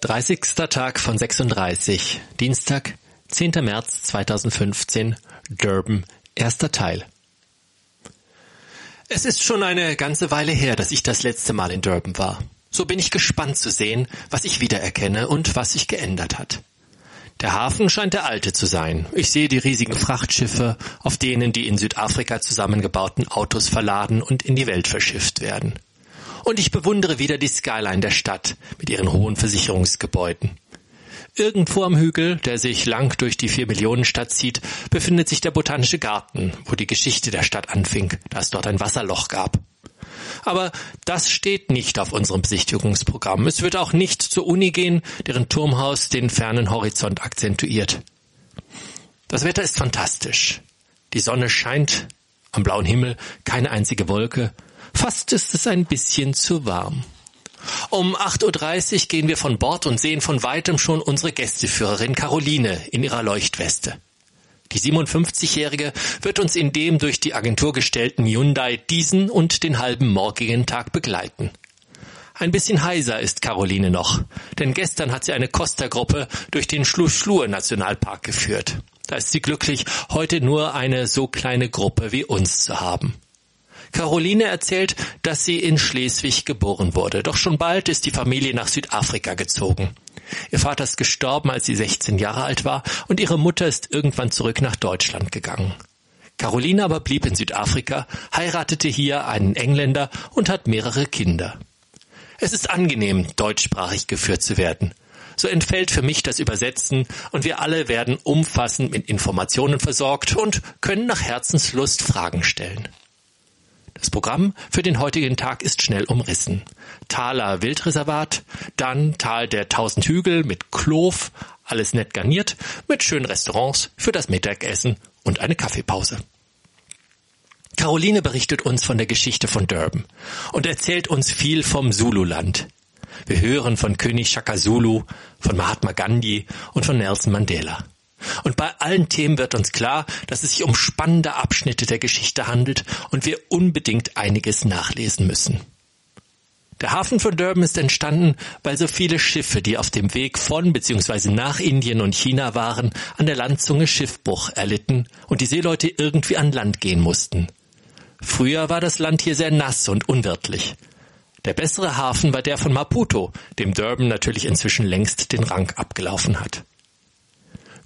30. Tag von 36, Dienstag, 10. März 2015, Durban, erster Teil. Es ist schon eine ganze Weile her, dass ich das letzte Mal in Durban war. So bin ich gespannt zu sehen, was ich wiedererkenne und was sich geändert hat. Der Hafen scheint der alte zu sein. Ich sehe die riesigen Frachtschiffe, auf denen die in Südafrika zusammengebauten Autos verladen und in die Welt verschifft werden und ich bewundere wieder die Skyline der Stadt mit ihren hohen Versicherungsgebäuden. Irgendwo am Hügel, der sich lang durch die vier Millionen Stadt zieht, befindet sich der Botanische Garten, wo die Geschichte der Stadt anfing, da es dort ein Wasserloch gab. Aber das steht nicht auf unserem Besichtigungsprogramm. Es wird auch nicht zur Uni gehen, deren Turmhaus den fernen Horizont akzentuiert. Das Wetter ist fantastisch. Die Sonne scheint am blauen Himmel, keine einzige Wolke, Fast ist es ein bisschen zu warm. Um 8.30 Uhr gehen wir von Bord und sehen von weitem schon unsere Gästeführerin Caroline in ihrer Leuchtweste. Die 57-Jährige wird uns in dem durch die Agentur gestellten Hyundai diesen und den halben morgigen Tag begleiten. Ein bisschen heiser ist Caroline noch, denn gestern hat sie eine Costa-Gruppe durch den Schluschlur-Nationalpark geführt. Da ist sie glücklich, heute nur eine so kleine Gruppe wie uns zu haben. Caroline erzählt, dass sie in Schleswig geboren wurde. Doch schon bald ist die Familie nach Südafrika gezogen. Ihr Vater ist gestorben, als sie 16 Jahre alt war, und ihre Mutter ist irgendwann zurück nach Deutschland gegangen. Caroline aber blieb in Südafrika, heiratete hier einen Engländer und hat mehrere Kinder. Es ist angenehm, deutschsprachig geführt zu werden. So entfällt für mich das Übersetzen und wir alle werden umfassend mit Informationen versorgt und können nach Herzenslust Fragen stellen. Das Programm für den heutigen Tag ist schnell umrissen. Thaler Wildreservat, dann Tal der Tausend Hügel mit Klof, alles nett garniert, mit schönen Restaurants für das Mittagessen und eine Kaffeepause. Caroline berichtet uns von der Geschichte von Durban und erzählt uns viel vom Zululand. Wir hören von König Shaka Zulu, von Mahatma Gandhi und von Nelson Mandela. Und bei allen Themen wird uns klar, dass es sich um spannende Abschnitte der Geschichte handelt und wir unbedingt einiges nachlesen müssen. Der Hafen von Durban ist entstanden, weil so viele Schiffe, die auf dem Weg von bzw. nach Indien und China waren, an der Landzunge Schiffbruch erlitten und die Seeleute irgendwie an Land gehen mussten. Früher war das Land hier sehr nass und unwirtlich. Der bessere Hafen war der von Maputo, dem Durban natürlich inzwischen längst den Rang abgelaufen hat.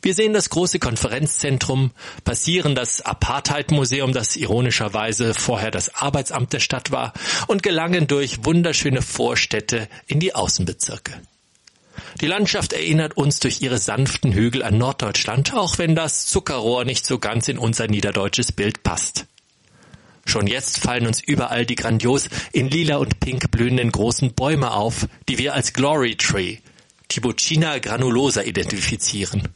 Wir sehen das große Konferenzzentrum, passieren das Apartheid-Museum, das ironischerweise vorher das Arbeitsamt der Stadt war, und gelangen durch wunderschöne Vorstädte in die Außenbezirke. Die Landschaft erinnert uns durch ihre sanften Hügel an Norddeutschland, auch wenn das Zuckerrohr nicht so ganz in unser niederdeutsches Bild passt. Schon jetzt fallen uns überall die grandios in lila und pink blühenden großen Bäume auf, die wir als Glory Tree, Tibucina granulosa identifizieren.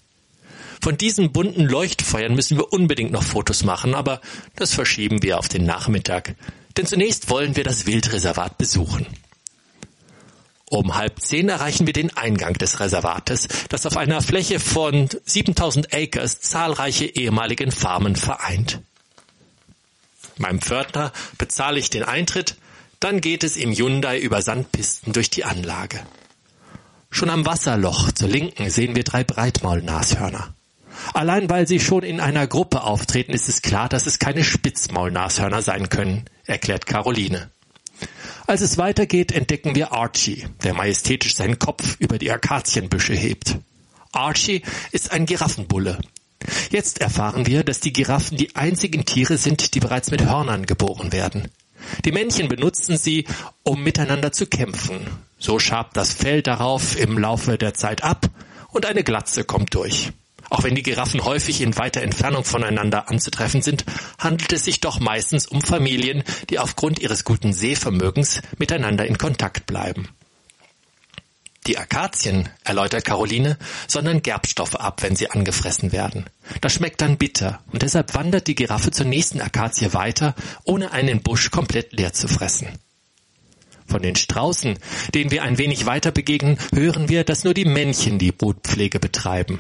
Von diesen bunten Leuchtfeuern müssen wir unbedingt noch Fotos machen, aber das verschieben wir auf den Nachmittag. Denn zunächst wollen wir das Wildreservat besuchen. Um halb zehn erreichen wir den Eingang des Reservates, das auf einer Fläche von 7000 Acres zahlreiche ehemaligen Farmen vereint. Meinem Pförtner bezahle ich den Eintritt, dann geht es im Hyundai über Sandpisten durch die Anlage. Schon am Wasserloch zur Linken sehen wir drei Breitmaulnashörner. Allein weil sie schon in einer Gruppe auftreten, ist es klar, dass es keine Spitzmaulnashörner sein können, erklärt Caroline. Als es weitergeht, entdecken wir Archie, der majestätisch seinen Kopf über die Akazienbüsche hebt. Archie ist ein Giraffenbulle. Jetzt erfahren wir, dass die Giraffen die einzigen Tiere sind, die bereits mit Hörnern geboren werden. Die Männchen benutzen sie, um miteinander zu kämpfen. So schabt das Fell darauf im Laufe der Zeit ab und eine Glatze kommt durch. Auch wenn die Giraffen häufig in weiter Entfernung voneinander anzutreffen sind, handelt es sich doch meistens um Familien, die aufgrund ihres guten Sehvermögens miteinander in Kontakt bleiben. Die Akazien, erläutert Caroline, sondern Gerbstoffe ab, wenn sie angefressen werden. Das schmeckt dann bitter und deshalb wandert die Giraffe zur nächsten Akazie weiter, ohne einen Busch komplett leer zu fressen. Von den Straußen, denen wir ein wenig weiter begegnen, hören wir, dass nur die Männchen die Brutpflege betreiben.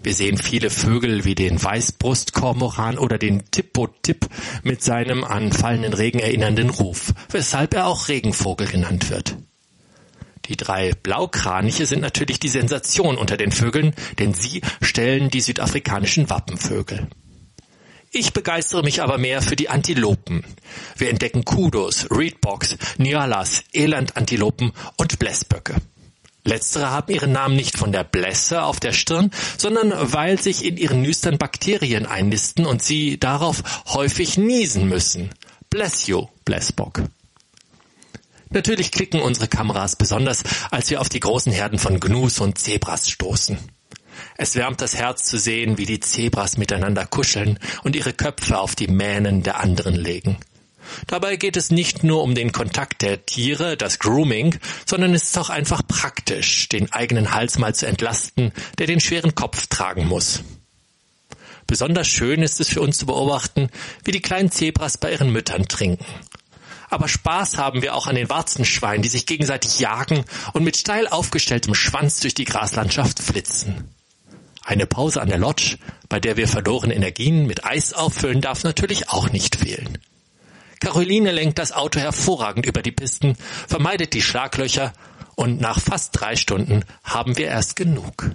Wir sehen viele Vögel wie den Weißbrustkormoran oder den Tippotip mit seinem an fallenden Regen erinnernden Ruf, weshalb er auch Regenvogel genannt wird. Die drei Blaukraniche sind natürlich die Sensation unter den Vögeln, denn sie stellen die südafrikanischen Wappenvögel. Ich begeistere mich aber mehr für die Antilopen. Wir entdecken Kudos, Reedbox, Nyalas, Elandantilopen und Blässböcke. Letztere haben ihren Namen nicht von der Blässe auf der Stirn, sondern weil sich in ihren Nüstern Bakterien einnisten und sie darauf häufig niesen müssen. Bless you, Blässbock. Natürlich klicken unsere Kameras besonders, als wir auf die großen Herden von Gnus und Zebras stoßen. Es wärmt das Herz zu sehen, wie die Zebras miteinander kuscheln und ihre Köpfe auf die Mähnen der anderen legen. Dabei geht es nicht nur um den Kontakt der Tiere, das Grooming, sondern es ist auch einfach praktisch, den eigenen Hals mal zu entlasten, der den schweren Kopf tragen muss. Besonders schön ist es für uns zu beobachten, wie die kleinen Zebras bei ihren Müttern trinken. Aber Spaß haben wir auch an den Warzenschweinen, die sich gegenseitig jagen und mit steil aufgestelltem Schwanz durch die Graslandschaft flitzen. Eine Pause an der Lodge, bei der wir verlorene Energien mit Eis auffüllen, darf natürlich auch nicht fehlen. Caroline lenkt das Auto hervorragend über die Pisten, vermeidet die Schlaglöcher und nach fast drei Stunden haben wir erst genug.